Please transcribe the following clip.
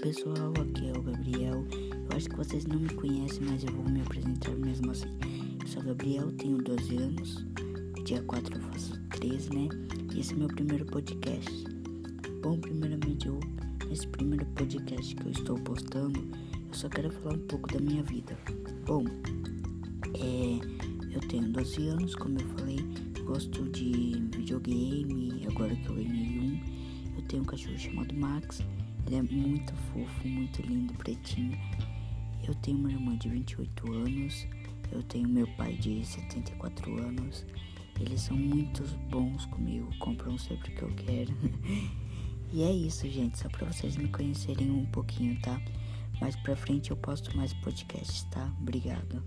pessoal, aqui é o Gabriel. Eu acho que vocês não me conhecem, mas eu vou me apresentar mesmo assim. Eu sou Gabriel, tenho 12 anos, dia 4 eu faço 13, né? E esse é meu primeiro podcast. Bom, primeiramente, eu, nesse primeiro podcast que eu estou postando, eu só quero falar um pouco da minha vida. Bom, é, eu tenho 12 anos, como eu falei, gosto de videogame, agora que eu ganhei um. Eu tenho um cachorro chamado Max ele é muito fofo, muito lindo, pretinho. Eu tenho uma irmã de 28 anos. Eu tenho meu pai de 74 anos. Eles são muito bons comigo, compram sempre que eu quero. e é isso, gente, só pra vocês me conhecerem um pouquinho, tá? Mais pra frente eu posto mais podcasts, tá? Obrigado.